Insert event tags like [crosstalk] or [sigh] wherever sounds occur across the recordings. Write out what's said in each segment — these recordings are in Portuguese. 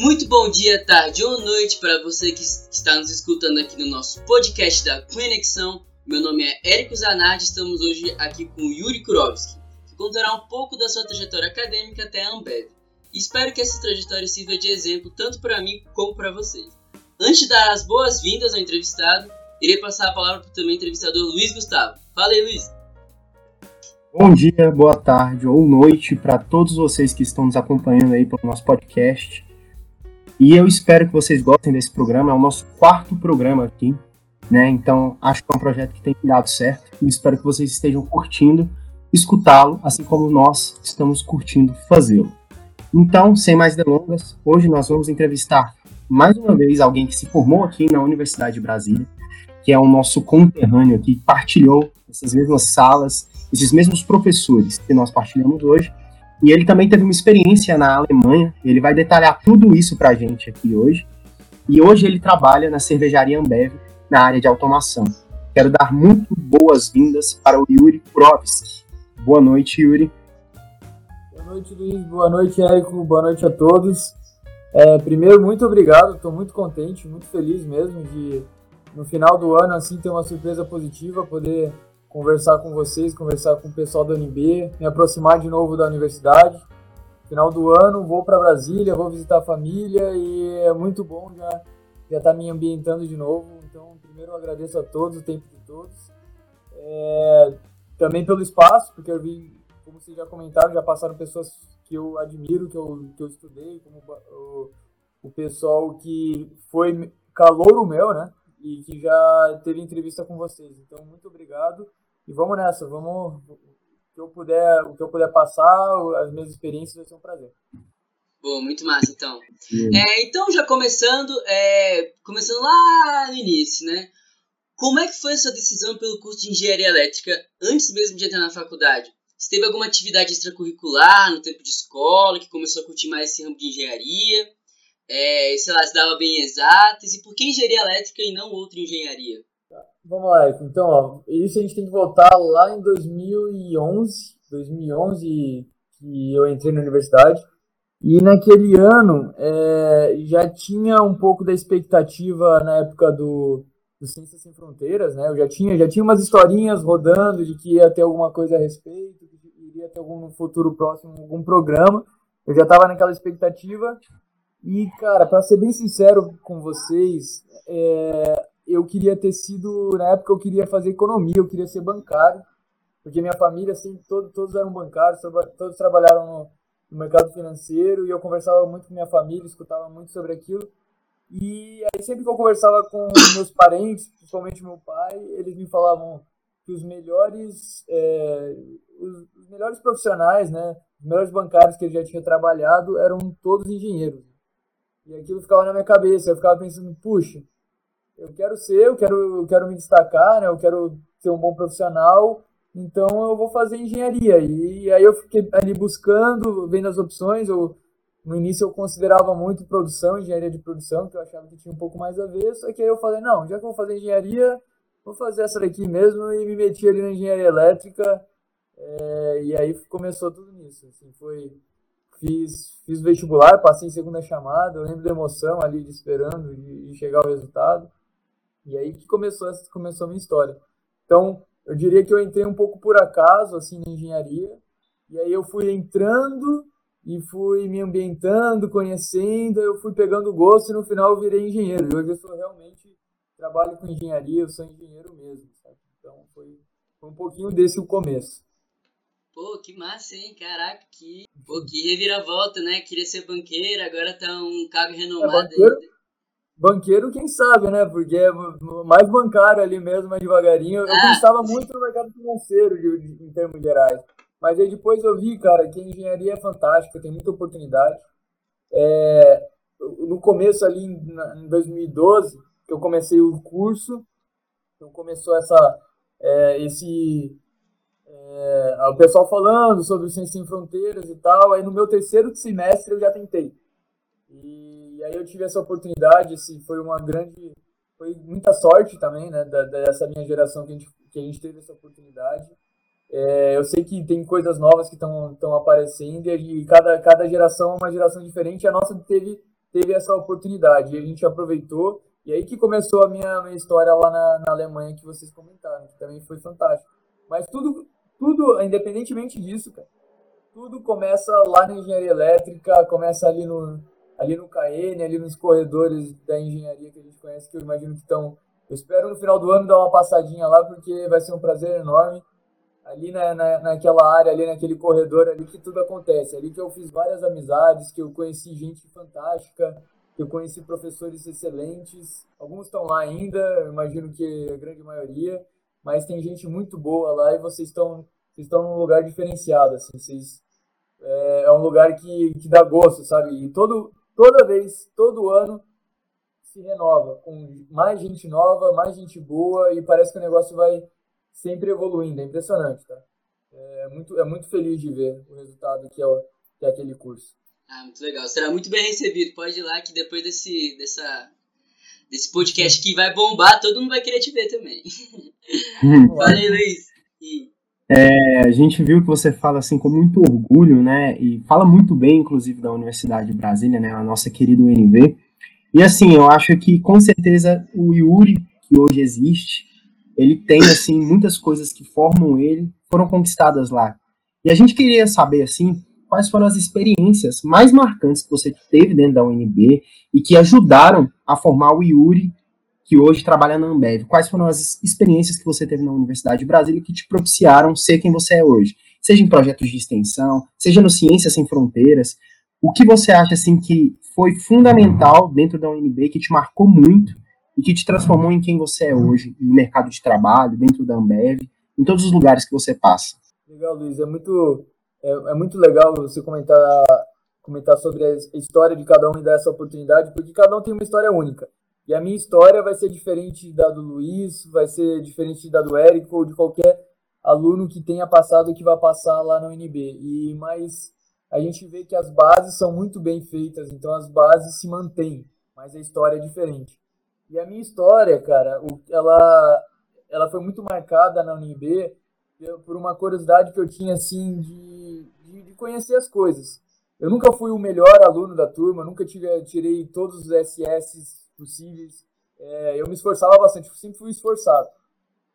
Muito bom dia, tarde ou noite para você que está nos escutando aqui no nosso podcast da Conexão. Meu nome é Érico Zanardi, estamos hoje aqui com Yuri Kurovski, que contará um pouco da sua trajetória acadêmica até a Ambev. E espero que essa trajetória sirva de exemplo tanto para mim como para vocês. Antes de dar as boas-vindas ao entrevistado, irei passar a palavra para o também entrevistador Luiz Gustavo. Fala aí, Luiz. Bom dia, boa tarde ou noite para todos vocês que estão nos acompanhando aí pelo nosso podcast. E eu espero que vocês gostem desse programa, é o nosso quarto programa aqui, né? Então, acho que é um projeto que tem dado certo e espero que vocês estejam curtindo escutá-lo, assim como nós estamos curtindo fazê-lo. Então, sem mais delongas, hoje nós vamos entrevistar mais uma vez alguém que se formou aqui na Universidade de Brasília, que é o nosso conterrâneo aqui, partilhou essas mesmas salas esses mesmos professores que nós partilhamos hoje. E ele também teve uma experiência na Alemanha, ele vai detalhar tudo isso para a gente aqui hoje. E hoje ele trabalha na cervejaria Ambev, na área de automação. Quero dar muito boas-vindas para o Yuri Kurovski. Boa noite, Yuri. Boa noite, Luiz. Boa noite, Érico. Boa noite a todos. É, primeiro, muito obrigado. Estou muito contente, muito feliz mesmo de, no final do ano, assim, ter uma surpresa positiva, poder conversar com vocês, conversar com o pessoal da UNB, me aproximar de novo da universidade. Final do ano, vou para Brasília, vou visitar a família e é muito bom já já estar tá me ambientando de novo. Então, primeiro eu agradeço a todos, o tempo de todos. É, também pelo espaço, porque eu vi, como vocês já comentaram, já passaram pessoas que eu admiro, que eu, que eu estudei, como o, o pessoal que foi calouro meu, né? E que já teve entrevista com vocês. Então, muito obrigado. E vamos nessa, vamos. O que eu puder, o que eu puder passar, as minhas experiências vai ser um prazer. Bom, muito massa, então. É, então, já começando, é, começando lá no início, né? Como é que foi a sua decisão pelo curso de engenharia elétrica antes mesmo de entrar na faculdade? Você teve alguma atividade extracurricular no tempo de escola que começou a curtir mais esse ramo de engenharia? É, sei lá, se dava bem exatas? E por que engenharia elétrica e não outra engenharia? Vamos lá, então, ó, isso a gente tem que voltar lá em 2011, 2011 que eu entrei na universidade. E naquele ano é, já tinha um pouco da expectativa na época do, do Ciências Sem Fronteiras, né? Eu já tinha, já tinha umas historinhas rodando de que ia ter alguma coisa a respeito, que iria ter algum futuro próximo algum programa. Eu já estava naquela expectativa. E, cara, para ser bem sincero com vocês, é, eu queria ter sido, na época eu queria fazer economia, eu queria ser bancário, porque minha família, assim, todo, todos eram bancários, todos trabalharam no, no, mercado financeiro, e eu conversava muito com minha família, escutava muito sobre aquilo, e aí sempre que eu conversava com meus parentes, principalmente meu pai, eles me falavam que os melhores, é, os, melhores profissionais, né, os melhores bancários que ele já tinha trabalhado eram todos engenheiros. E aquilo ficava na minha cabeça, eu ficava pensando, puxa, eu quero ser, eu quero, eu quero me destacar, né? Eu quero ser um bom profissional, então eu vou fazer engenharia. E, aí eu fiquei ali buscando, vendo as opções. Eu, no início eu considerava muito produção, engenharia de produção, que eu achava que tinha um pouco mais a ver, só que aí eu falei, não, já que eu vou fazer engenharia, vou fazer essa daqui mesmo e me meti ali na engenharia elétrica. É, e aí começou tudo nisso. Assim, foi, fiz, fiz vestibular, passei em segunda chamada, eu lembro da emoção ali de esperando de, de chegar o resultado. E aí que começou, começou a minha história. Então, eu diria que eu entrei um pouco por acaso, assim, na engenharia. E aí eu fui entrando e fui me ambientando, conhecendo, eu fui pegando gosto e no final eu virei engenheiro. E hoje eu sou realmente, trabalho com engenharia, eu sou engenheiro mesmo, sabe? Então foi, foi um pouquinho desse o começo. Pô, que massa, hein? Caraca, que, pô, que reviravolta, né? Queria ser banqueiro, agora tá um cargo renomado é, banqueiro, aí. Banqueiro, quem sabe, né? Porque é mais bancário ali mesmo, mais devagarinho. Eu ah. pensava muito no mercado financeiro, de, em termos gerais. Mas aí depois eu vi, cara, que a engenharia é fantástica, tem muita oportunidade. É, no começo ali, em 2012, que eu comecei o curso, então começou essa, é, esse... É, o pessoal falando sobre o Ciência Sem Fronteiras e tal. Aí no meu terceiro semestre eu já tentei. E e aí eu tive essa oportunidade, assim, foi uma grande, foi muita sorte também, né, da, dessa minha geração que a gente, que a gente teve essa oportunidade. É, eu sei que tem coisas novas que estão aparecendo e cada, cada geração é uma geração diferente. A nossa teve teve essa oportunidade e a gente aproveitou. E aí que começou a minha, minha história lá na, na Alemanha que vocês comentaram, que também foi fantástico. Mas tudo, tudo, independentemente disso, cara, tudo começa lá na engenharia elétrica, começa ali no, ali no KN, ali nos corredores da engenharia que a gente conhece, que eu imagino que estão. Eu espero no final do ano dar uma passadinha lá, porque vai ser um prazer enorme. Ali na, na, naquela área, ali naquele corredor, ali que tudo acontece. Ali que eu fiz várias amizades, que eu conheci gente fantástica, que eu conheci professores excelentes. Alguns estão lá ainda, imagino que a grande maioria, mas tem gente muito boa lá e vocês estão vocês estão num lugar diferenciado, assim, vocês é, é um lugar que, que dá gosto, sabe? E todo, toda vez, todo ano, se renova com mais gente nova, mais gente boa e parece que o negócio vai sempre evoluindo. É impressionante, tá? É muito, é muito feliz de ver o resultado que é, o, que é aquele curso. Ah, muito legal. Será muito bem recebido. Pode ir lá que depois desse, dessa, desse podcast que vai bombar, todo mundo vai querer te ver também. [laughs] Valeu, Luiz. E... É, a gente viu que você fala assim com muito orgulho, né? E fala muito bem, inclusive, da Universidade de Brasília, né? A nossa querida UNV. E assim, eu acho que com certeza o Yuri, que hoje existe, ele tem assim muitas coisas que formam ele, foram conquistadas lá. E a gente queria saber assim, quais foram as experiências mais marcantes que você teve dentro da UNB e que ajudaram a formar o Yuri que hoje trabalha na Ambev. Quais foram as experiências que você teve na Universidade de Brasília que te propiciaram ser quem você é hoje? Seja em projetos de extensão, seja no Ciências Sem Fronteiras. O que você acha assim que foi fundamental dentro da UNB, que te marcou muito e que te transformou em quem você é hoje, no mercado de trabalho, dentro da Ambev, em todos os lugares que você passa? Legal, Luiz. É muito, é, é muito legal você comentar, comentar sobre a história de cada um e dar essa oportunidade, porque cada um tem uma história única. E a minha história vai ser diferente da do Luiz, vai ser diferente da do Érico ou de qualquer aluno que tenha passado que vai passar lá na UNB. E mas a gente vê que as bases são muito bem feitas, então as bases se mantêm, mas a história é diferente. E a minha história, cara, ela ela foi muito marcada na UNB por uma curiosidade que eu tinha assim de, de, de conhecer as coisas. Eu nunca fui o melhor aluno da turma, nunca tive, tirei todos os SS possíveis. É, eu me esforçava bastante, sempre fui esforçado.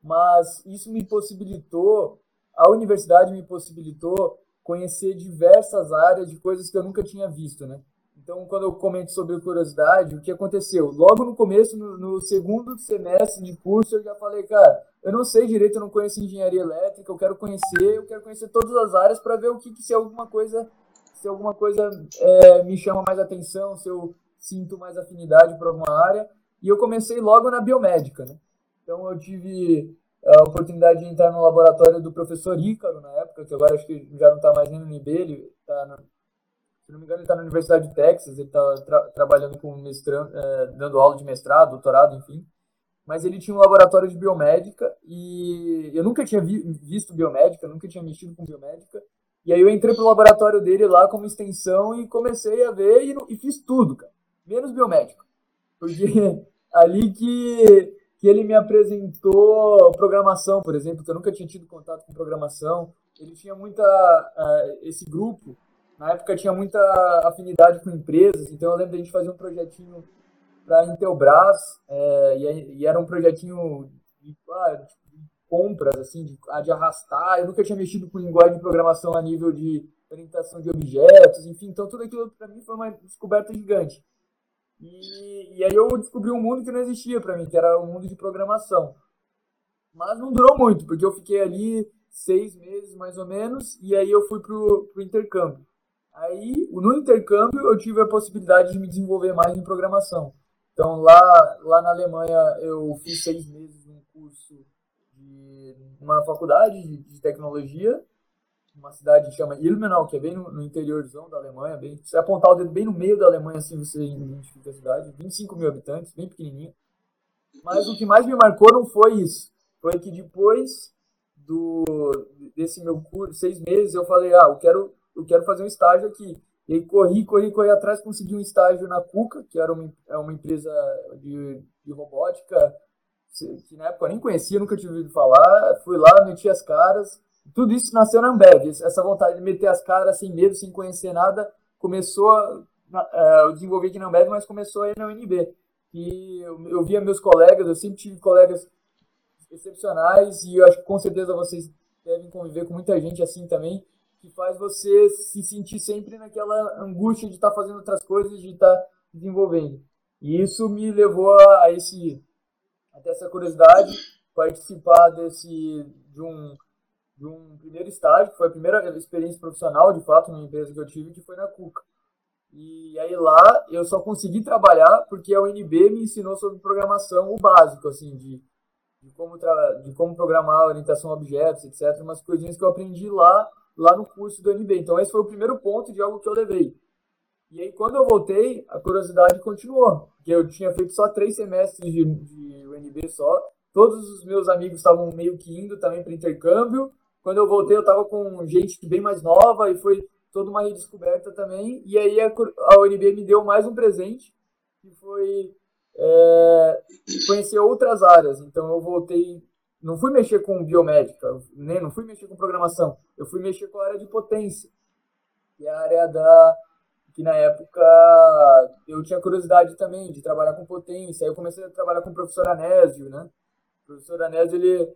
Mas isso me possibilitou, a universidade me possibilitou conhecer diversas áreas de coisas que eu nunca tinha visto, né? Então, quando eu comento sobre curiosidade, o que aconteceu? Logo no começo, no, no, segundo semestre de curso, eu já falei, cara, eu não sei direito, eu não conheço engenharia elétrica, eu quero conhecer, eu quero conhecer todas as áreas para ver o que, se alguma coisa, se alguma coisa é, me chama mais atenção, se eu sinto mais afinidade para alguma área. E eu comecei logo na biomédica, né? Então eu tive a oportunidade de entrar no laboratório do professor Ícaro na época, que agora acho que já não está mais nem no NIB, ele está, se não me engano, ele está na Universidade de Texas, ele está tra trabalhando com mestrando, é, dando aula de mestrado, doutorado, enfim. Mas ele tinha um laboratório de biomédica e eu nunca tinha vi visto biomédica, nunca tinha mexido com biomédica. E aí eu entrei pro laboratório dele lá como extensão e comecei a ver e, e fiz tudo, cara menos biomédico. Porque [laughs] ali que, que ele me apresentou programação, por exemplo, que eu nunca tinha tido contato com programação. Ele tinha muita. Uh, esse grupo, na época, tinha muita afinidade com empresas, então eu lembro de a gente fazer um projetinho para a Intelbras, é, e, e, era um projetinho de, ah, de compras, assim, de, de arrastar. Eu nunca tinha mexido com linguagem de programação a nível de orientação de objetos, enfim, então tudo aquilo para mim foi uma descoberta gigante. E, e aí eu descobri um mundo que não existia para mim, que era o um mundo de programação. Mas não durou muito, porque eu fiquei ali seis meses mais ou menos, e aí eu fui pro, pro intercâmbio. Aí, no intercâmbio, eu tive a possibilidade de me desenvolver mais em programação. Então, lá, lá na Alemanha, eu fiz seis meses num curso de uma faculdade de, de tecnologia, uma cidade que chama Ilmenau, que é bem no, no interiorzão da Alemanha. Bem, se você apontar o dedo bem no meio da Alemanha, assim você identifica a cidade. 25 mil habitantes, bem pequenininha. Mas o que mais me marcou não foi isso. Foi que depois do desse meu curso, seis meses, eu falei, ah, eu quero, eu quero fazer um estágio aqui. E aí corri, corri, corri atrás, consegui um estágio na Cuca, que era uma, é uma empresa de, de robótica, que na época eu nem conhecia, nunca tinha ouvido falar. Fui lá, meti as caras, tudo isso nasceu na Ambev. Essa vontade de meter as caras sem medo, sem conhecer nada, começou a, uh, eu desenvolvi aqui na Ambev, mas começou aí na UNB. E eu, eu via meus colegas, eu sempre tive colegas excepcionais e eu acho que com certeza vocês devem conviver com muita gente assim também, que faz você se sentir sempre naquela angústia de estar tá fazendo outras coisas, de estar tá desenvolvendo. E isso me levou a esse até essa curiosidade participar desse de um de um primeiro estágio, que foi a primeira experiência profissional, de fato, numa empresa que eu tive, que foi na Cuca. E aí lá eu só consegui trabalhar porque a UNB me ensinou sobre programação, o básico, assim, de, de, como, de como programar, orientação a objetos, etc. Umas coisinhas que eu aprendi lá, lá no curso do UNB. Então esse foi o primeiro ponto de algo que eu levei. E aí quando eu voltei, a curiosidade continuou, porque eu tinha feito só três semestres de, de UNB só, todos os meus amigos estavam meio que indo também para intercâmbio, quando eu voltei, eu estava com gente bem mais nova e foi toda uma redescoberta também. E aí a, a UNB me deu mais um presente, que foi é, conhecer outras áreas. Então eu voltei, não fui mexer com biomédica, nem não fui mexer com programação, eu fui mexer com a área de potência, que é a área da que na época eu tinha curiosidade também de trabalhar com potência. Aí eu comecei a trabalhar com o professor Anésio, né? O professor Anésio ele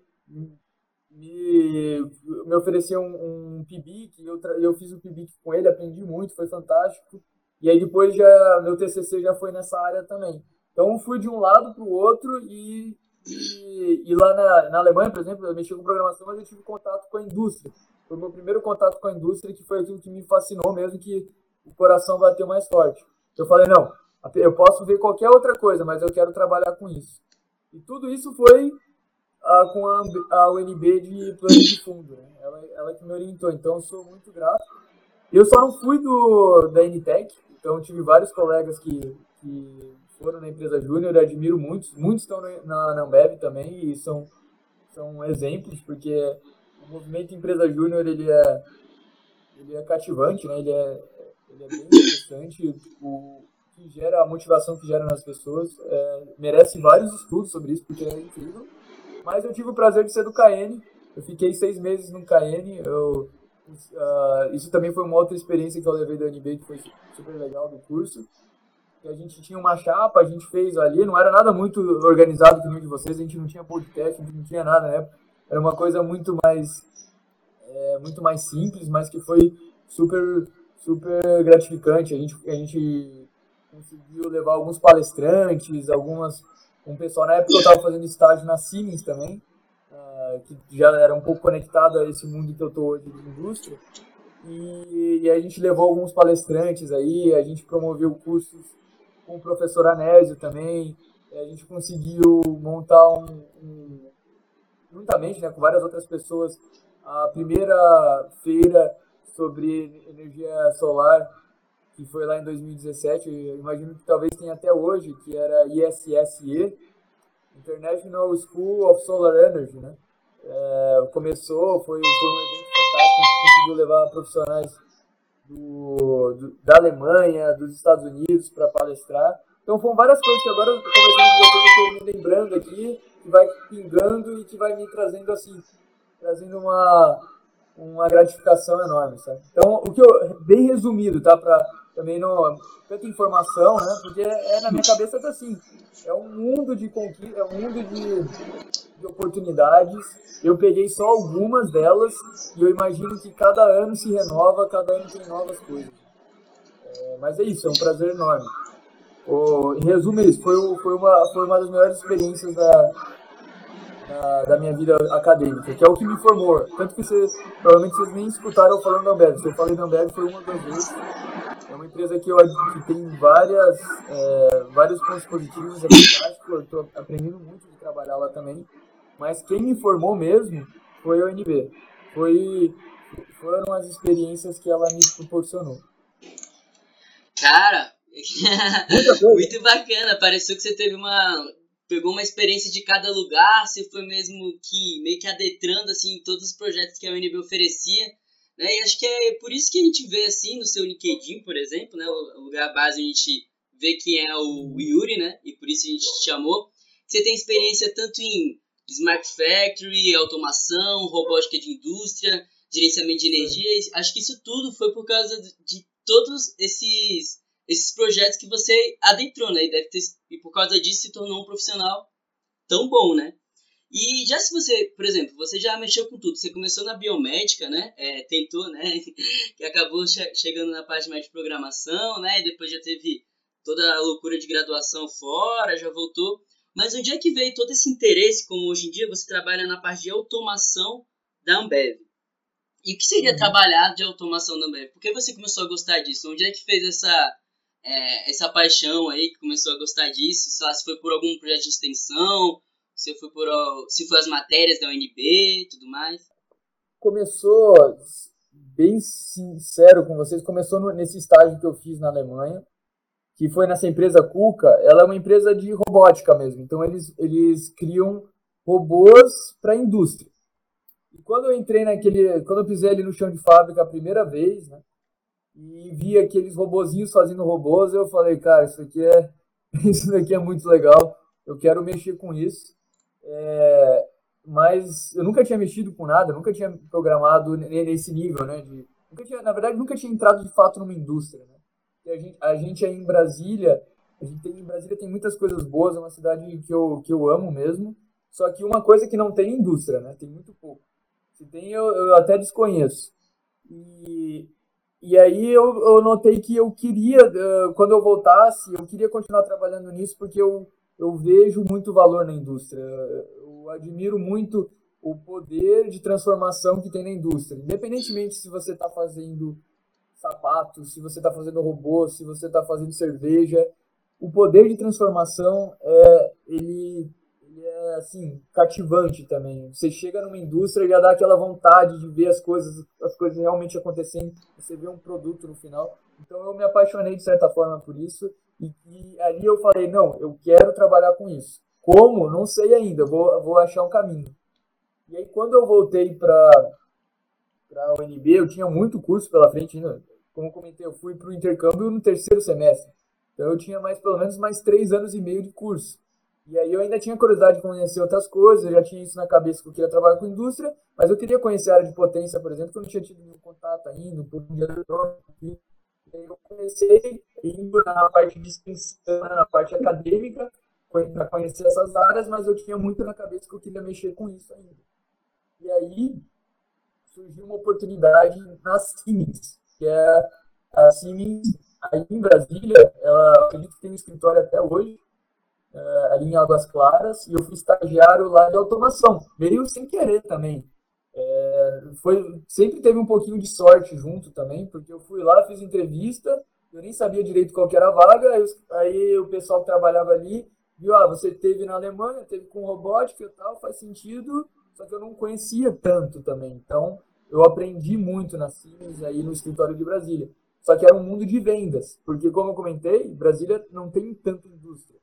me, me ofereceu um, um PIBIC, eu, eu fiz o PIBIC com ele, aprendi muito, foi fantástico. E aí depois já meu TCC já foi nessa área também. Então fui de um lado para o outro e, e, e, lá na, na Alemanha, por exemplo, eu mexi com programação, mas eu tive contato com a indústria. Foi o meu primeiro contato com a indústria que foi aquilo que me fascinou mesmo, que o coração bateu mais forte. Eu falei, não, eu posso ver qualquer outra coisa, mas eu quero trabalhar com isso. E tudo isso foi uh, com a, a UNB de plano de fundo, né? Ela, ela que me orientou, então eu sou muito grato. Eu só não fui do da NTEC, então tive vários colegas que, que foram na empresa Júnior, admiro muitos, muitos estão na, na Ambev também e são, são exemplos, porque o movimento empresa Júnior ele é, ele é cativante, né? ele, é, ele é bem interessante, o que gera, a motivação que gera nas pessoas, é, merece vários estudos sobre isso, porque é incrível. Mas eu tive o prazer de ser do KN. Eu fiquei seis meses no KN. Eu, uh, isso também foi uma outra experiência que eu levei da UNB, que foi super legal do curso. Que a gente tinha uma chapa, a gente fez ali, não era nada muito organizado que nem de vocês, a gente não tinha podcast, a gente não tinha nada na época. Era uma coisa muito mais, é, muito mais simples, mas que foi super, super gratificante. A gente, a gente conseguiu levar alguns palestrantes, algumas um pessoal. Na época eu estava fazendo estágio na Siemens também, uh, que já era um pouco conectado a esse mundo que eu estou hoje de indústria. E, e, a gente levou alguns palestrantes aí, a gente promoveu cursos com o professor Anésio também, a gente conseguiu montar um, um juntamente né, com várias outras pessoas, a primeira feira sobre energia solar que foi lá em 2017, eu imagino que talvez tenha até hoje, que era ISSE, International School of Solar Energy, né? É, começou, foi, foi um evento fantástico, conseguiu levar profissionais do, do, da Alemanha, dos Estados Unidos para palestrar. Então foram várias coisas que agora, conversando com estou me lembrando aqui, que vai pingando e que vai me trazendo assim, trazendo uma, uma gratificação enorme, sabe? Então, o que eu, bem resumido, tá, para também não tanta informação, né? Porque é na minha cabeça tá assim, é um mundo de conquista, é um mundo de, de oportunidades. Eu peguei só algumas delas e eu imagino que cada ano se renova, cada ano tem novas coisas. É, mas é isso, é um prazer enorme. O, em resumo, é isso foi, foi, uma, foi uma das melhores experiências da, da, da, minha vida acadêmica, que é o que me formou. Tanto que vocês, provavelmente vocês nem escutaram eu falando da Ambev. Se eu falei da Ambev foi uma das vezes. É uma empresa que, eu, que tem várias, é, vários pontos positivos, é fantástico. Eu estou aprendendo muito de trabalhar lá também. Mas quem me formou mesmo foi a UNB. Foi, foram as experiências que ela me proporcionou. Cara, [laughs] muito bacana. Pareceu que você teve uma pegou uma experiência de cada lugar, você foi mesmo que meio que adentrando assim todos os projetos que a UNB oferecia, né? E acho que é por isso que a gente vê assim no seu LinkedIn, por exemplo, né, o lugar base a gente vê quem é o Yuri, né? E por isso a gente te chamou. Você tem experiência tanto em Smart Factory, automação, robótica de indústria, gerenciamento de energia. Acho que isso tudo foi por causa de todos esses esses projetos que você adentrou, né? E deve ter, e por causa disso se tornou um profissional tão bom, né? E já se você, por exemplo, você já mexeu com tudo, você começou na biomédica, né? É, tentou, né? [laughs] e acabou che chegando na parte mais de programação, né? E depois já teve toda a loucura de graduação fora, já voltou. Mas onde é que veio todo esse interesse, como hoje em dia você trabalha na parte de automação da Ambev? E o que seria uhum. trabalhar de automação da Ambev? Por que você começou a gostar disso? Onde é que fez essa, é, essa paixão aí, que começou a gostar disso? Sei lá, se foi por algum projeto de extensão, se foi, por, se foi as matérias da UNB tudo mais? Começou, bem sincero com vocês, começou nesse estágio que eu fiz na Alemanha que foi nessa empresa Kuka, ela é uma empresa de robótica mesmo. Então eles, eles criam robôs para a indústria. E quando eu entrei naquele, quando eu pisei ali no chão de fábrica a primeira vez, né, e vi aqueles robozinhos fazendo robôs, eu falei, cara, isso aqui é, [laughs] isso daqui é muito legal. Eu quero mexer com isso. É, mas eu nunca tinha mexido com nada, nunca tinha programado nesse nível, né? De, tinha, na verdade, nunca tinha entrado de fato numa indústria. Né? a gente, a gente aí em Brasília, a gente tem, em Brasília tem muitas coisas boas, é uma cidade que eu, que eu amo mesmo. Só que uma coisa que não tem indústria, né? Tem muito pouco. Se tem, eu, eu até desconheço. E, e aí eu, eu notei que eu queria, quando eu voltasse, eu queria continuar trabalhando nisso porque eu, eu vejo muito valor na indústria. Eu admiro muito o poder de transformação que tem na indústria. Independentemente se você está fazendo sapatos, se você está fazendo robô, se você está fazendo cerveja, o poder de transformação é ele, ele, é assim cativante também. Você chega numa indústria e já dá aquela vontade de ver as coisas, as coisas realmente acontecendo. Você vê um produto no final. Então eu me apaixonei de certa forma por isso e, e ali eu falei não, eu quero trabalhar com isso. Como? Não sei ainda. Vou, vou achar um caminho. E aí quando eu voltei para a UNB, eu tinha muito curso pela frente ainda. Como comentei, eu fui para o intercâmbio no terceiro semestre. Então eu tinha mais pelo menos mais três anos e meio de curso. E aí eu ainda tinha curiosidade de conhecer outras coisas, eu já tinha isso na cabeça que eu queria trabalhar com indústria, mas eu queria conhecer a área de potência, por exemplo, que eu não tinha tido nenhum contato ainda, por um dia E aí eu comecei indo na parte de extensão, na parte acadêmica, para conhecer essas áreas, mas eu tinha muito na cabeça que eu queria mexer com isso ainda. E aí surgiu uma oportunidade na Siemens, que é a Siemens, aí em Brasília, ela acredito que tem um escritório até hoje, é, ali em Águas Claras, e eu fui estagiário lá de automação, meio sem querer também. É, foi, sempre teve um pouquinho de sorte junto também, porque eu fui lá, fiz entrevista, eu nem sabia direito qual que era a vaga, aí, aí o pessoal que trabalhava ali viu, ah, você teve na Alemanha, teve com robótica e tal, faz sentido, só que eu não conhecia tanto também. Então, eu aprendi muito na Siemens aí no escritório de Brasília. Só que era um mundo de vendas, porque como eu comentei, Brasília não tem tanta indústria.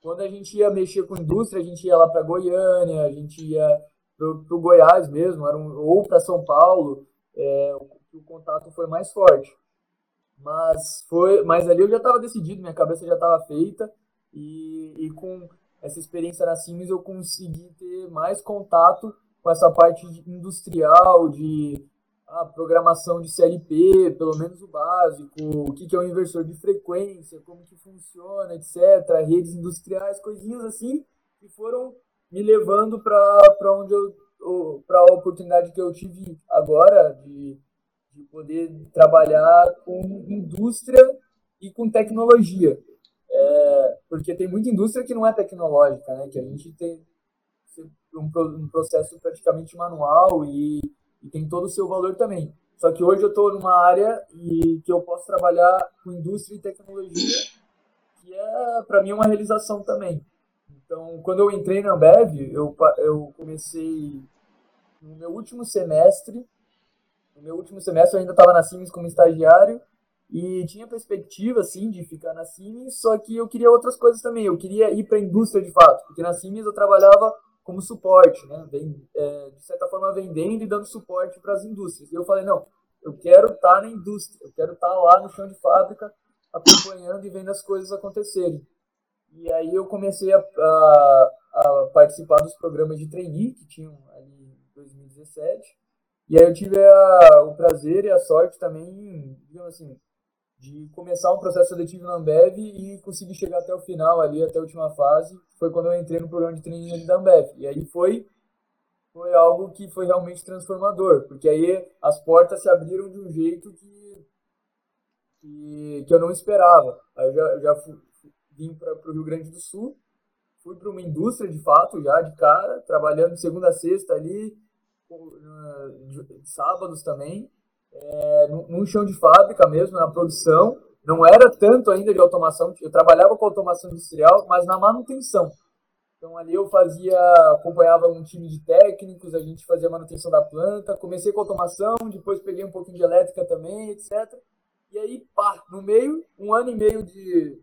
Quando a gente ia mexer com indústria, a gente ia lá para Goiânia, a gente ia para o Goiás mesmo, era um, ou para São Paulo, é, o, o contato foi mais forte. Mas foi, mas ali eu já estava decidido, minha cabeça já estava feita e, e com essa experiência na Siemens eu consegui ter mais contato com essa parte industrial de programação de CLP, pelo menos o básico, o que, que é um inversor de frequência, como que funciona, etc., redes industriais, coisinhas assim, que foram me levando para onde eu para a oportunidade que eu tive agora de, de poder trabalhar com indústria e com tecnologia. É, porque tem muita indústria que não é tecnológica, né? Que a gente tem, um, um processo praticamente manual e, e, tem todo o seu valor também. Só que hoje eu estou numa área e que eu posso trabalhar com indústria e tecnologia, que é para mim uma realização também. Então, quando eu entrei na Ambev, eu, eu comecei no meu último semestre. No meu último semestre eu ainda estava na Siemens como estagiário e tinha perspectiva assim de ficar na Siemens, só que eu queria outras coisas também. Eu queria ir para a indústria de fato, porque na Siemens eu trabalhava como suporte, né? É, de certa forma vendendo e dando suporte para as indústrias. E eu falei, não, eu quero estar tá na indústria, eu quero estar tá lá no chão de fábrica, acompanhando e vendo as coisas acontecerem. E aí eu comecei a, a, a participar dos programas de trainee que tinham ali em 2017. E aí eu tive a, o prazer e a sorte também, digamos assim, de começar um processo seletivo na Ambev e conseguir chegar até o final ali, até a última fase. Foi quando eu entrei no programa de treinamento da Ambev. E aí foi foi algo que foi realmente transformador, porque aí as portas se abriram de um jeito que, que, que eu não esperava. Aí eu já, já fui, vim para o Rio Grande do Sul, fui para uma indústria de fato, já de cara, trabalhando de segunda a sexta ali, sábados também, é, num chão de fábrica mesmo, na produção. Não era tanto ainda de automação, eu trabalhava com automação industrial, mas na manutenção. Então ali eu fazia, acompanhava um time de técnicos, a gente fazia manutenção da planta, comecei com automação, depois peguei um pouquinho de elétrica também, etc. E aí, pá, no meio, um ano e meio de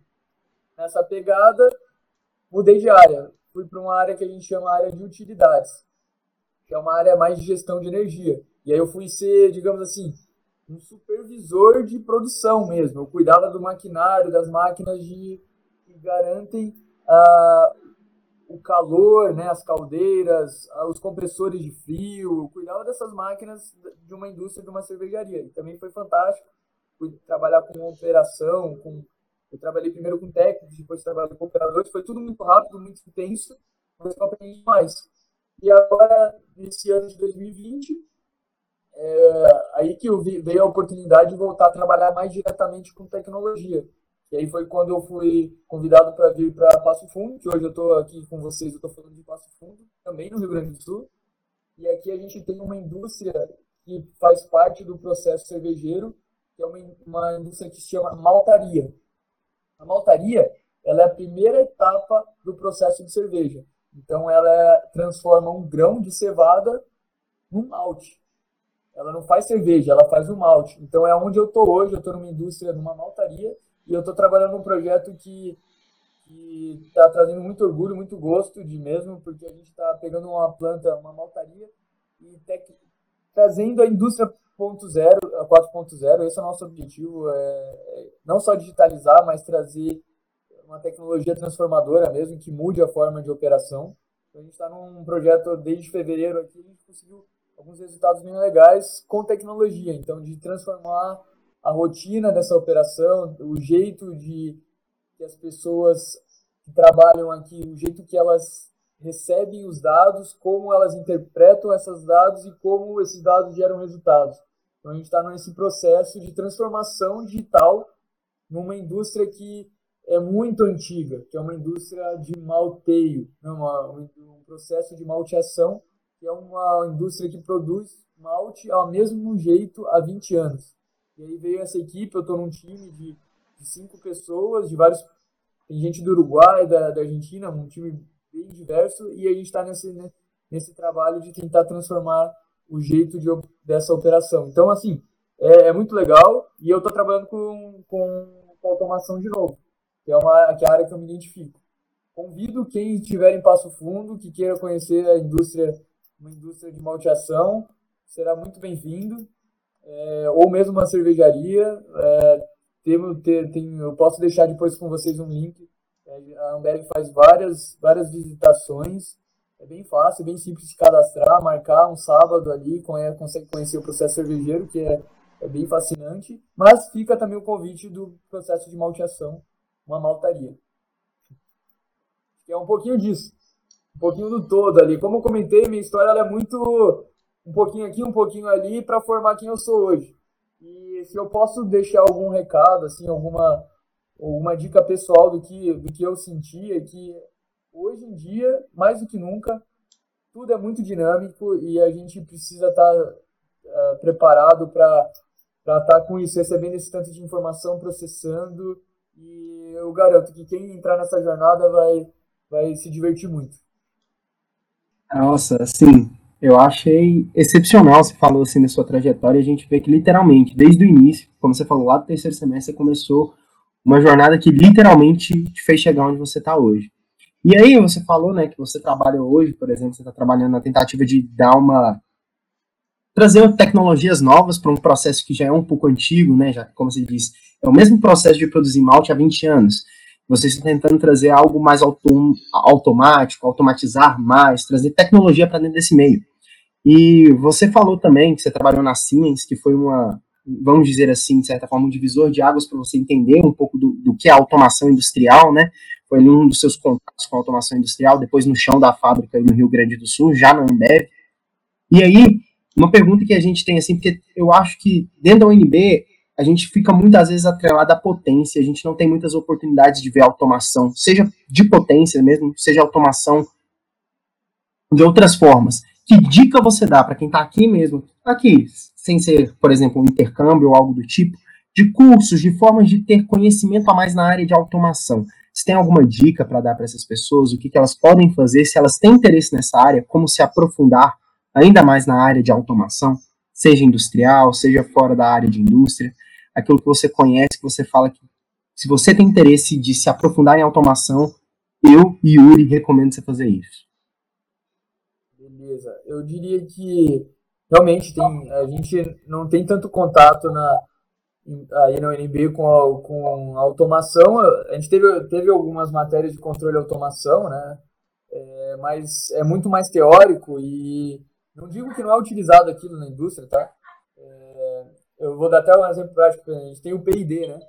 nessa pegada, mudei de área. Fui para uma área que a gente chama área de utilidades, que é uma área mais de gestão de energia. E aí eu fui ser, digamos assim, um supervisor de produção mesmo. Eu cuidava do maquinário, das máquinas de, que garantem uh, o calor, né, as caldeiras, os compressores de frio, eu cuidava dessas máquinas de uma indústria, de uma cervejaria. E também foi fantástico. Fui trabalhar com operação, com eu trabalhei primeiro com técnicos, depois trabalhei com operadores, foi tudo muito rápido, muito intenso, mas eu aprendi mais. E agora, nesse ano de 2020, é, aí que eu vi, veio a oportunidade de voltar a trabalhar mais diretamente com tecnologia. E aí foi quando eu fui convidado para vir para Passo Fundo, que hoje eu estou aqui com vocês, eu estou falando de Passo Fundo, também no Rio Grande do Sul. E aqui a gente tem uma indústria que faz parte do processo cervejeiro, que é uma, uma indústria que se chama maltaria. A maltaria ela é a primeira etapa do processo de cerveja. Então ela é, transforma um grão de cevada num malte. Ela não faz cerveja, ela faz o malte. Então é onde eu estou hoje, eu estou numa indústria, numa maltaria, e eu estou trabalhando num projeto que está trazendo muito orgulho, muito gosto de mesmo, porque a gente está pegando uma planta, uma maltaria, e tec... trazendo a indústria 4.0, 4.0, esse é o nosso objetivo, é, é não só digitalizar, mas trazer uma tecnologia transformadora mesmo, que mude a forma de operação. Então, a gente está num projeto desde fevereiro aqui, a gente conseguiu alguns resultados bem legais com tecnologia, então de transformar a rotina dessa operação, o jeito de que as pessoas trabalham aqui, o jeito que elas recebem os dados, como elas interpretam esses dados e como esses dados geram resultados. Então a gente está nesse processo de transformação digital numa indústria que é muito antiga, que é uma indústria de malteio, né? uma, um processo de malteação, que é uma indústria que produz malte ao mesmo jeito há 20 anos. E aí veio essa equipe, eu estou num time de, de, cinco pessoas, de vários. Tem gente do Uruguai, da, da Argentina, um time bem diverso, e a gente está nesse, né, nesse trabalho de tentar transformar o jeito de, dessa operação. Então, assim, é, é muito legal, e eu estou trabalhando com, com, com, automação de novo, que é, uma, que é a área que eu me identifico. Convido quem estiver em Passo Fundo, que queira conhecer a indústria, uma indústria de malteação, será muito bem-vindo é, ou mesmo uma cervejaria. É, tem, tem, eu posso deixar depois com vocês um link. É, a Ambev faz várias, várias visitações. É bem fácil, bem simples de cadastrar, marcar um sábado ali, consegue conhecer o processo cervejeiro, que é, é bem fascinante. Mas fica também o convite do processo de malteação, uma maltaria. É um pouquinho disso, um pouquinho do todo ali. Como eu comentei, minha história é muito um pouquinho aqui, um pouquinho ali, para formar quem eu sou hoje. E se eu posso deixar algum recado, assim, alguma, alguma dica pessoal do que, do que eu senti, é que hoje em dia, mais do que nunca, tudo é muito dinâmico e a gente precisa estar tá, uh, preparado para estar tá com isso, recebendo esse tanto de informação, processando. E eu garanto que quem entrar nessa jornada vai, vai se divertir muito. Nossa, assim, eu achei excepcional, você falou assim da sua trajetória, a gente vê que literalmente, desde o início, como você falou, lá do terceiro semestre, você começou uma jornada que literalmente te fez chegar onde você está hoje. E aí você falou, né, que você trabalha hoje, por exemplo, você está trabalhando na tentativa de dar uma trazer tecnologias novas para um processo que já é um pouco antigo, né, já como você disse, é o mesmo processo de produzir malte há 20 anos. Você está tentando trazer algo mais autom automático, automatizar mais, trazer tecnologia para dentro desse meio. E você falou também que você trabalhou na Siemens, que foi uma, vamos dizer assim, de certa forma, um divisor de águas para você entender um pouco do, do que é automação industrial, né? Foi um dos seus contatos com a automação industrial, depois no chão da fábrica no Rio Grande do Sul, já na Ambev. E aí, uma pergunta que a gente tem, assim, porque eu acho que dentro da UNB, a gente fica muitas vezes atrelado à potência, a gente não tem muitas oportunidades de ver automação, seja de potência mesmo, seja automação de outras formas. Que dica você dá para quem está aqui mesmo, aqui, sem ser, por exemplo, um intercâmbio ou algo do tipo, de cursos, de formas de ter conhecimento a mais na área de automação? Você tem alguma dica para dar para essas pessoas? O que, que elas podem fazer se elas têm interesse nessa área? Como se aprofundar ainda mais na área de automação? Seja industrial, seja fora da área de indústria. Aquilo que você conhece, que você fala que se você tem interesse de se aprofundar em automação, eu e Yuri recomendo você fazer isso. Beleza. Eu diria que realmente tem, a gente não tem tanto contato na, aí na UNB com, a, com a automação. A gente teve, teve algumas matérias de controle de automação, né? É, mas é muito mais teórico e não digo que não é utilizado aquilo na indústria, tá? É, eu vou dar até um exemplo prático. A gente tem o PID, né?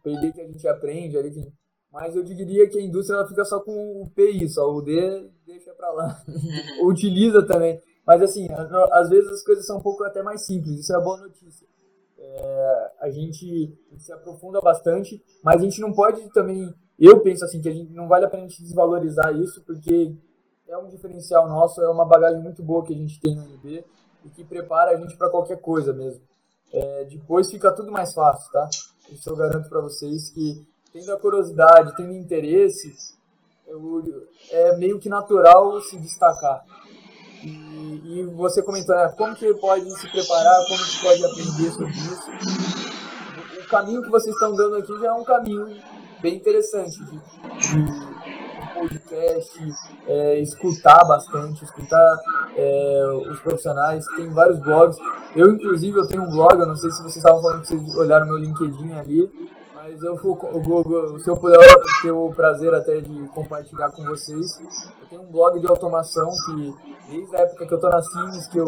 O PID que a gente aprende ali, que, mas eu diria que a indústria ela fica só com o PI, só o D deixa para lá. [laughs] Utiliza também. Mas assim, às vezes as coisas são um pouco até mais simples, isso é a boa notícia. É, a, gente, se aprofunda bastante, mas a gente não pode também. Eu penso assim que a gente não vale a pena a gente desvalorizar isso, porque é um diferencial nosso, é uma bagagem muito boa que a gente tem no UNB e que prepara a gente para qualquer coisa mesmo. É, depois fica tudo mais fácil, tá? Isso eu garanto para vocês que tendo a curiosidade, tendo interesse, é meio que natural se destacar. E, e você comentou, como que pode se preparar, como que pode aprender sobre isso. O caminho que vocês estão dando aqui já é um caminho bem interessante de, de podcast, é, escutar bastante, escutar é, os profissionais, tem vários blogs. Eu, inclusive, eu tenho um blog, eu não sei se vocês estavam falando que vocês olharam meu LinkedIn ali, mas eu vou, vou, se eu puder ter o prazer até de compartilhar com vocês, eu tenho um blog de automação que, desde a época que eu estou na Sims, que eu,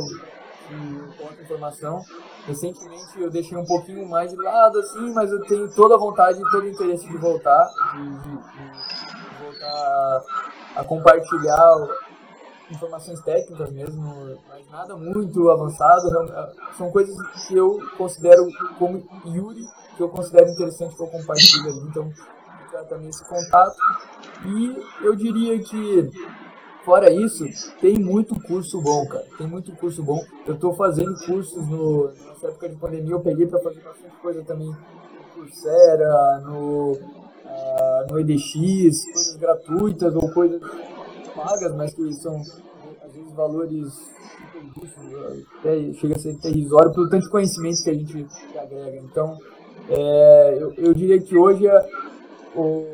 coloco informação, recentemente eu deixei um pouquinho mais de lado, assim, mas eu tenho toda a vontade e todo o interesse de voltar, de, de, de voltar a compartilhar informações técnicas mesmo, mas nada muito avançado. São coisas que eu considero como Yuri que eu considero interessante que eu compartilho ali. Então, fica também esse contato. E eu diria que, fora isso, tem muito curso bom, cara. Tem muito curso bom. Eu estou fazendo cursos no, nessa época de pandemia, eu peguei para fazer bastante coisa também no Coursera, no, uh, no EDX, coisas gratuitas ou coisas pagas, mas que são às vezes valores até chega a ser irrisório pelo tanto de conhecimento que a gente agrega. Então, é, eu, eu, diria que hoje é o,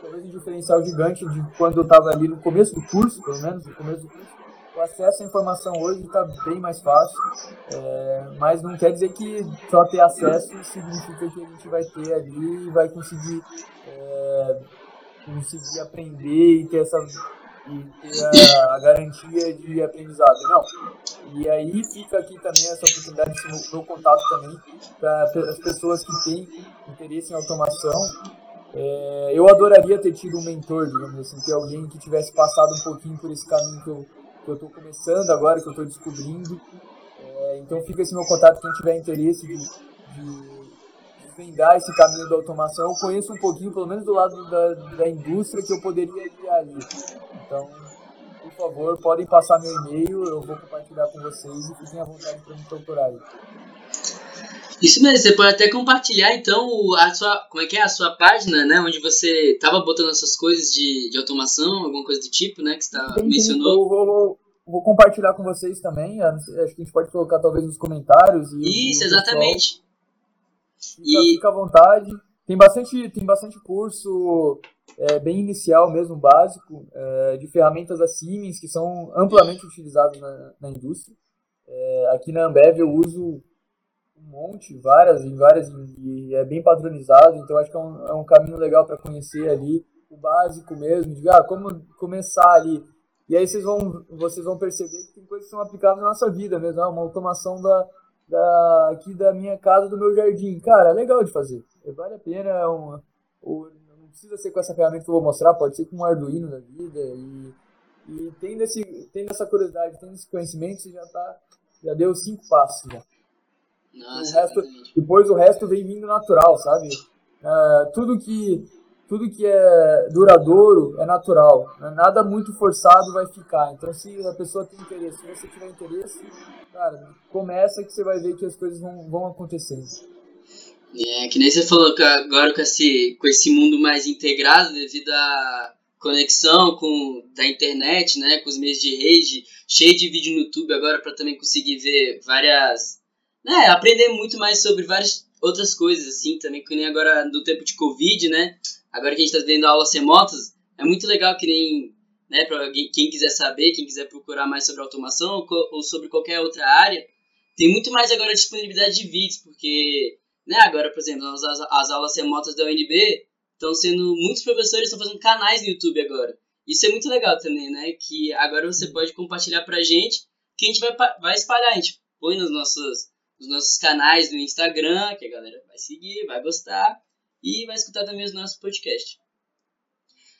talvez um diferencial gigante de quando eu estava ali no começo do curso, pelo menos, no começo do curso. O acesso à informação hoje está bem mais fácil, é, mas não quer dizer que só ter acesso significa que a gente vai ter ali e vai conseguir, é, conseguir aprender e ter essa e a, garantia de aprendizado. Não. E aí fica aqui também essa oportunidade, esse meu contato também, para as pessoas que têm interesse em automação. É, eu adoraria ter tido um mentor, digamos assim, ter alguém que tivesse passado um pouquinho por esse caminho que eu estou começando agora, que eu estou descobrindo. É, então fica esse meu contato, quem tiver interesse de, de esse caminho da automação. Eu conheço um pouquinho, pelo menos do lado da, da indústria, que eu poderia ir ali. Então, por favor, podem passar meu e-mail, eu vou compartilhar com vocês e fiquem à vontade para me procurar aí. Isso mesmo, você pode até compartilhar então a sua, como é que é a sua página, né, onde você estava botando essas coisas de, de automação, alguma coisa do tipo, né, que você tá, mencionou. Eu vou, vou, compartilhar com vocês também, acho que a gente pode colocar talvez nos comentários. E, Isso, exatamente. Fica, e... fica à vontade. Tem bastante, tem bastante curso é, bem inicial mesmo, básico, é, de ferramentas da Siemens que são amplamente utilizadas na, na indústria. É, aqui na Ambev eu uso um monte, várias em várias, e é bem padronizado, então acho que é um, é um caminho legal para conhecer ali o básico mesmo, de ah, como começar ali. E aí vocês vão, vocês vão perceber que tem coisas que são aplicáveis na nossa vida mesmo, ah, uma automação da, da, aqui da minha casa, do meu jardim. Cara, é legal de fazer. Vale a pena. É uma, precisa ser com essa ferramenta que eu vou mostrar, pode ser com um Arduino da vida. E, e tendo, esse, tendo essa curiosidade, tendo esse conhecimento, você já, tá, já deu cinco passos. Já. Nossa, o resto, depois o resto vem vindo natural, sabe? Uh, tudo que tudo que é duradouro é natural. Né? Nada muito forçado vai ficar. Então, se a pessoa tem interesse, se você tiver interesse, cara, começa que você vai ver que as coisas vão, vão acontecendo. É, que nem você falou que agora com esse, com esse mundo mais integrado devido à conexão com da internet, né, com os meios de rede, cheio de vídeo no YouTube agora para também conseguir ver várias, né, aprender muito mais sobre várias outras coisas assim, também que nem agora no tempo de Covid, né? agora que a gente está tendo aulas remotas, é muito legal que nem, né, para quem quiser saber, quem quiser procurar mais sobre automação ou, sobre qualquer outra área, tem muito mais agora disponibilidade de vídeos, porque, né, agora, por exemplo, as, as aulas remotas da UNB estão sendo, muitos professores estão fazendo canais no YouTube agora. Isso é muito legal também, né, que agora você pode compartilhar pra gente, que a gente vai, vai espalhar, a gente põe nos nossos, nos nossos canais do Instagram, que a galera vai seguir, vai gostar, e vai escutar também os nossos podcasts.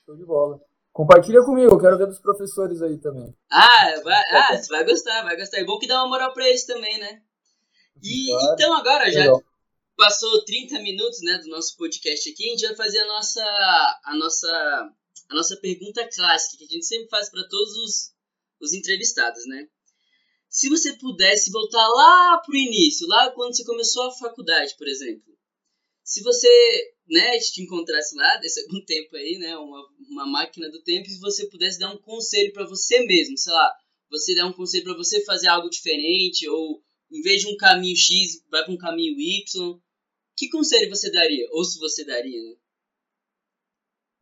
Show de bola. Compartilha comigo, eu quero ver dos professores aí também. Ah, vai, ah, você vai gostar, vai gostar. É bom que dá uma moral pra eles também, né? E claro. então agora, já Legal. Passou 30 minutos né, do nosso podcast aqui, a gente vai fazer a nossa, a nossa, a nossa pergunta clássica, que a gente sempre faz para todos os, os entrevistados, né? Se você pudesse voltar lá pro início, lá quando você começou a faculdade, por exemplo, se você né, te encontrasse lá, [laughs] desse algum tempo aí, né, uma, uma máquina do tempo, e você pudesse dar um conselho para você mesmo, sei lá, você dar um conselho para você fazer algo diferente, ou em vez de um caminho X, vai para um caminho Y, que conselho você daria? Ou se você daria, né?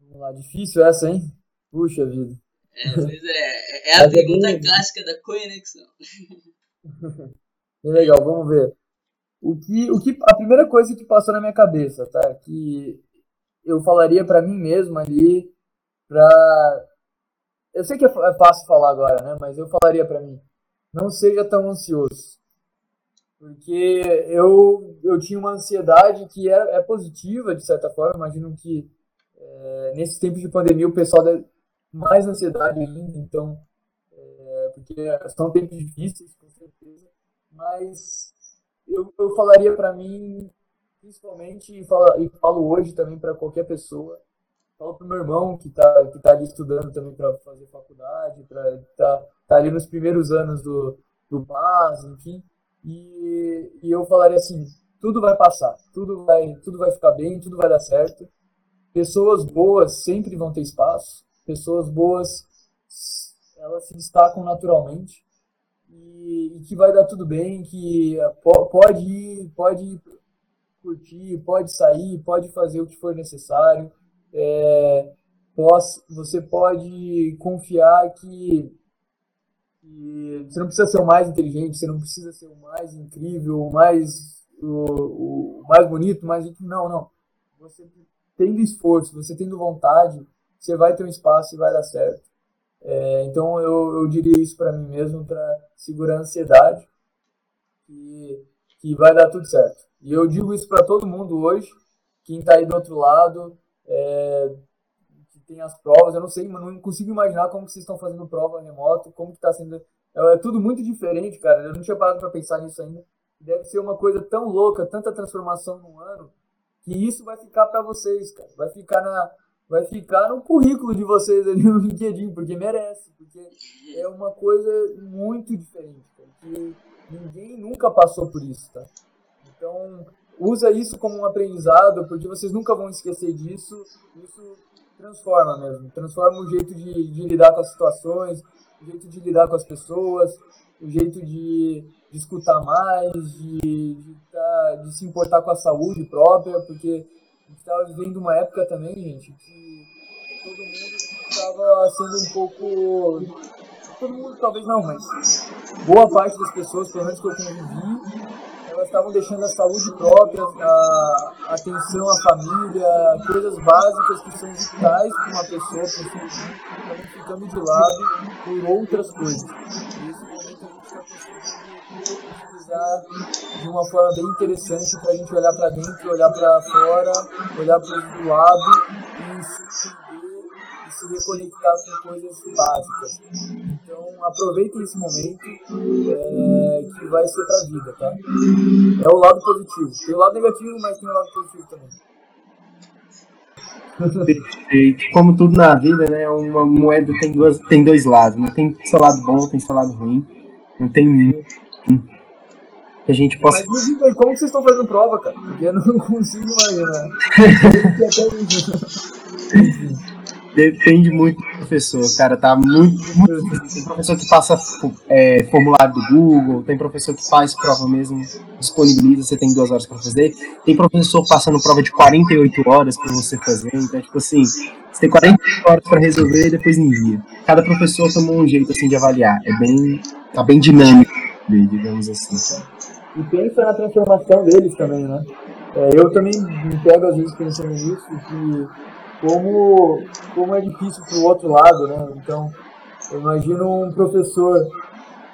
Vamos lá, difícil essa, hein? Puxa vida. É, é, é a é pergunta clássica da conexão. [laughs] Legal, vamos ver. O que, o que, a primeira coisa que passou na minha cabeça, tá? Que eu falaria para mim mesmo ali, pra. Eu sei que é, é fácil falar agora, né? Mas eu falaria para mim, não seja tão ansioso. Porque eu, eu tinha uma ansiedade que é, é positiva, de certa forma. Imagino que é, nesse tempo de pandemia o pessoal deve mais ansiedade ainda, então, é, porque são tempos difíceis, com certeza. Mas eu, eu falaria para mim, principalmente, e falo, e falo hoje também para qualquer pessoa, falo pro meu irmão que está que tá ali estudando também para fazer faculdade, para tá, tá ali nos primeiros anos do, do BAS, enfim, e, e eu falaria assim, tudo vai passar, tudo vai, tudo vai ficar bem, tudo vai dar certo. Pessoas boas sempre vão ter espaço, pessoas boas elas se destacam naturalmente e, e, que vai dar tudo bem, que pode ir, pode curtir, pode sair, pode fazer o que for necessário. É, você pode confiar que, que, você não precisa ser o mais inteligente, você não precisa ser o mais incrível, o mais, o, o mais bonito, mais não, não. Você tendo esforço, você tendo vontade, você vai ter um espaço e vai dar certo. É, então eu, eu diria isso para mim mesmo para segurar a ansiedade que, que vai dar tudo certo. E eu digo isso para todo mundo hoje, quem está aí do outro lado, é, tem as provas, eu não sei, não consigo imaginar como vocês estão fazendo prova remoto, como que está sendo. É, é, tudo muito diferente, cara. Eu não tinha parado para pensar nisso ainda. Deve ser uma coisa tão louca, tanta transformação num ano, que isso vai ficar para vocês, cara. Vai ficar na, vai ficar no currículo de vocês ali no LinkedIn, porque merece, porque é uma coisa muito diferente, que ninguém nunca passou por isso, tá? Então, usa isso como um aprendizado, porque vocês nunca vão esquecer disso, isso transforma mesmo, transforma o jeito de, de lidar com as situações, o jeito de lidar com as pessoas, o jeito de, de escutar mais, de, de, tá, de se importar com a saúde própria, porque gente estava vivendo uma época também, gente, que todo mundo estava sendo um pouco. Todo mundo talvez não, mas boa parte das pessoas, pelo menos que eu convivi, estavam deixando a saúde própria, a atenção à família, coisas básicas que são vitais para uma pessoa, estavam ficando de lado por outras coisas. E esse momento a gente está de uma forma bem interessante para a gente olhar para dentro, olhar para fora, olhar para o lado e se entender e se reconectar com coisas básicas. Então aproveitem esse momento é, que vai ser para a vida, tá? É o lado positivo. Tem o lado negativo, mas tem o lado positivo também. Perfeito. Como tudo na vida, né? Uma moeda tem, duas, tem dois lados. Não né? tem seu lado bom, tem seu lado ruim. Não tem nenhum. Que a gente possa. Mas me diga como vocês estão fazendo prova, cara? Porque eu não [laughs] consigo imaginar. [laughs] Depende muito do professor, cara. Tá muito, muito. Tem professor que passa é, formulário do Google, tem professor que faz prova mesmo, disponibiliza, você tem duas horas para fazer. Tem professor passando prova de 48 horas para você fazer. Então, tipo assim, você tem 48 horas para resolver e depois envia. Cada professor tomou um jeito assim de avaliar. É bem. tá bem dinâmico, digamos assim. E pensa na transformação deles também, né? É, eu também me pego às vezes pensando nisso, que como, como é difícil para o outro lado, né? Então, eu imagino um professor,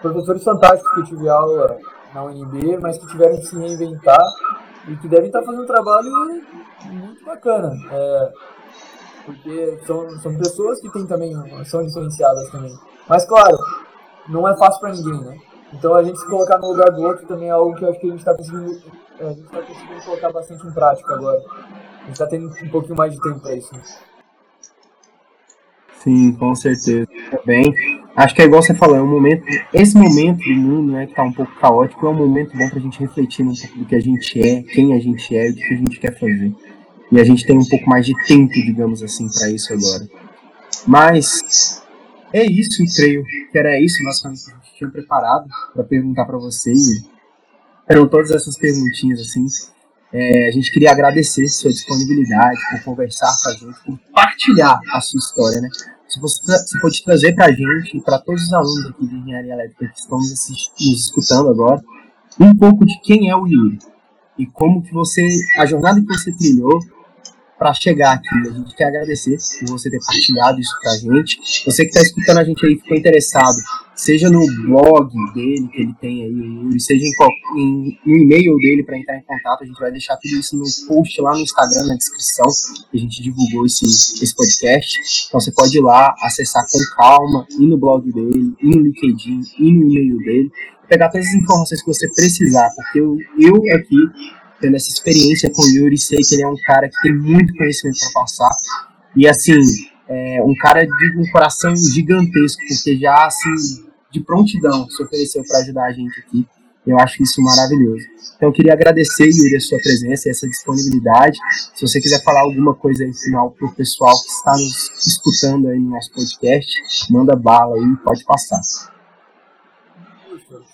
professores fantásticos que eu tive aula na UNB, mas que tiveram que se reinventar e que devem estar fazendo um trabalho muito bacana. É, porque são, são pessoas que têm também, são diferenciadas também. Mas, claro, não é fácil para ninguém, né? Então, a gente se colocar no lugar do outro também é algo que eu acho que a gente está conseguindo, gente tá conseguindo colocar bastante em prática agora gente tá tendo um pouquinho mais de tempo para isso. Né? Sim, com certeza. Também. Acho que é igual você falou, é um momento. Esse momento do mundo, né, que tá um pouco caótico, é um momento bom pra gente refletir um pouco do que a gente é, quem a gente é e o que a gente quer fazer. E a gente tem um pouco mais de tempo, digamos assim, para isso agora. Mas é isso, creio que era isso que a gente tinha preparado para perguntar para vocês. Eram todas essas perguntinhas assim. É, a gente queria agradecer sua disponibilidade por conversar com a gente, por partilhar a sua história, né? Se você, você pode trazer para a gente e para todos os alunos aqui de engenharia elétrica que estão nos, nos escutando agora, um pouco de quem é o Yuri e como que você, a jornada que você trilhou para chegar aqui. A gente quer agradecer por você ter partilhado isso com a gente. Você que está escutando a gente aí ficou interessado, seja no blog dele que ele tem aí, seja em, em, no e-mail dele para entrar em contato, a gente vai deixar tudo isso no post lá no Instagram, na descrição, que a gente divulgou esse, esse podcast. Então você pode ir lá, acessar com calma, ir no blog dele, ir no LinkedIn, ir no e-mail dele, pegar todas as informações que você precisar, porque eu, eu aqui tendo essa experiência com o Yuri, sei que ele é um cara que tem muito conhecimento para passar. E assim, é um cara de um coração gigantesco, porque já assim, de prontidão se ofereceu para ajudar a gente aqui. Eu acho isso maravilhoso. Então eu queria agradecer, Yuri, a sua presença e essa disponibilidade. Se você quiser falar alguma coisa aí final para o pessoal que está nos escutando aí no nosso podcast, manda bala aí, pode passar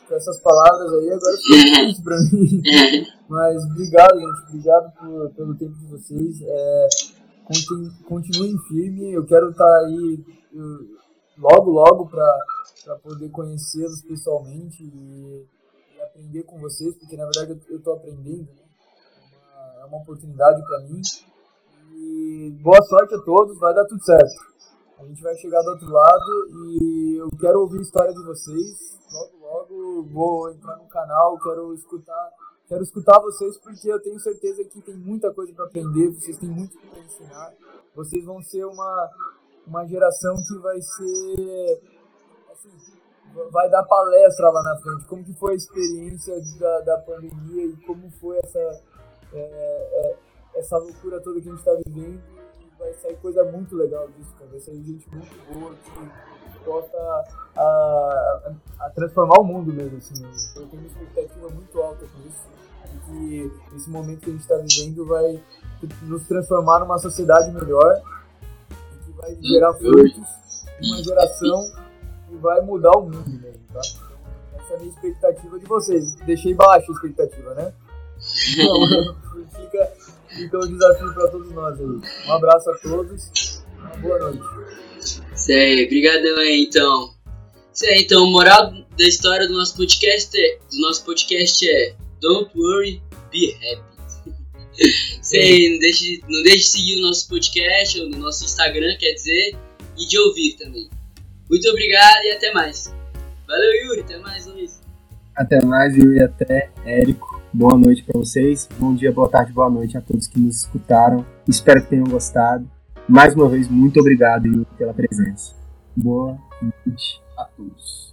com essas palavras aí, agora ficou difícil pra mim. [laughs] Mas obrigado, gente. Obrigado por, pelo tempo de vocês. É, continu, continuem firme. Eu quero estar tá aí logo, logo para poder conhecê-los pessoalmente e, e, aprender com vocês, porque na verdade eu estou aprendendo. Né? É, uma, é uma oportunidade para mim. E boa sorte a todos, vai dar tudo certo. A gente vai chegar do outro lado e eu quero ouvir a história de vocês. Logo, logo vou entrar no canal, quero escutar, quero escutar vocês porque eu tenho certeza que tem muita coisa para aprender, vocês têm muito para ensinar. Vocês vão ser uma uma geração que vai ser assim, vai dar palestra lá na frente. Como que foi a experiência da, da pandemia e como foi essa é, é, essa loucura toda que a gente está vivendo vai sair coisa muito legal disso, cara. Vai sair gente muito boa que possa a, a, transformar o mundo mesmo, assim. Eu tenho uma expectativa muito alta com isso. E que esse momento que a gente está vivendo vai nos transformar numa sociedade melhor vai gerar frutos uma geração que vai mudar o mundo mesmo, tá? Então, essa é a minha expectativa de vocês. Deixei baixa a expectativa, né? Então, [laughs] fica, fica um desafio para todos nós aí. Um abraço a todos, uma boa noite. Isso aí, aí então. Isso aí, então, moral da história do nosso podcast é, do nosso podcast é Don't worry, be happy. Aí, não deixe, não deixe de seguir o nosso podcast, ou no nosso Instagram, quer dizer, e de ouvir também. Muito obrigado e até mais. Valeu, Yuri, até mais, Luiz. Até mais, Yuri, até Érico. boa noite para vocês. Bom dia, boa tarde, boa noite a todos que nos escutaram. Espero que tenham gostado. Mais uma vez, muito obrigado Yuri, pela presença. Boa noite a todos.